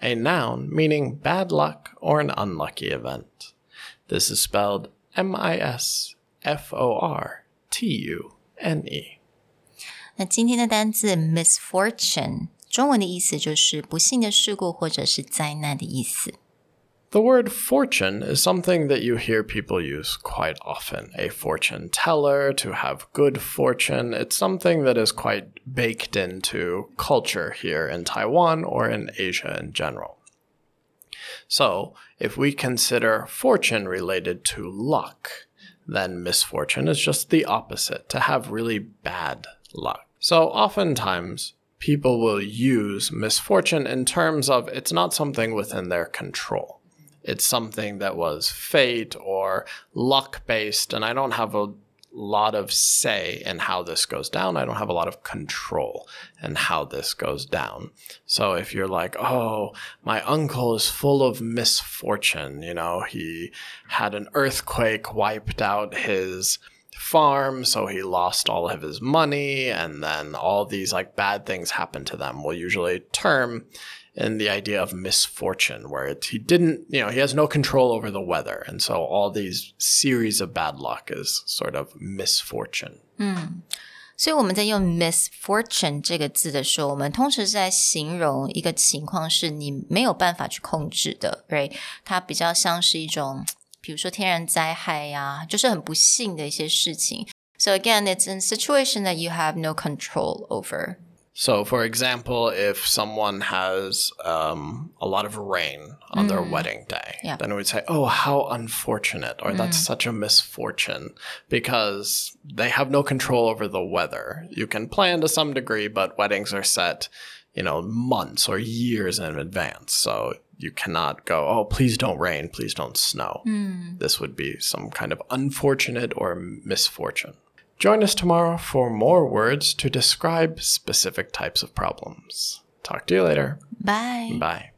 a noun meaning bad luck or an unlucky event. This is spelled M I S F O R T U N E. 那今天的单字 misfortune，中文的意思就是不幸的事故或者是灾难的意思。 The word fortune is something that you hear people use quite often. A fortune teller, to have good fortune. It's something that is quite baked into culture here in Taiwan or in Asia in general. So, if we consider fortune related to luck, then misfortune is just the opposite, to have really bad luck. So, oftentimes, people will use misfortune in terms of it's not something within their control it's something that was fate or luck based, and I don't have a lot of say in how this goes down. I don't have a lot of control in how this goes down. So if you're like, oh, my uncle is full of misfortune, you know, he had an earthquake, wiped out his farm, so he lost all of his money, and then all these like bad things happened to them. We'll usually term in the idea of misfortune, where it, he didn't, you know, he has no control over the weather. And so all these series of bad luck is sort of misfortune. 所以我们在用 misfortune 这个字的时候，我们通常是在形容一个情况是你没有办法去控制的，right？它比较像是一种， 比如说天然灾害呀、就是很不幸的一些事情。So again, it's a situation that you have no control over. So, for example, if someone has um, a lot of rain on their wedding day, Yeah. then we'd say, oh, how unfortunate, or that's such a misfortune because they have no control over the weather. You can plan to some degree, but weddings are set, you know, months or years in advance. So, you cannot go, oh, please don't rain, please don't snow. Hmm. This would be some kind of unfortunate or misfortune. Join us tomorrow for more words to describe specific types of problems. Talk to you later. Bye. Bye.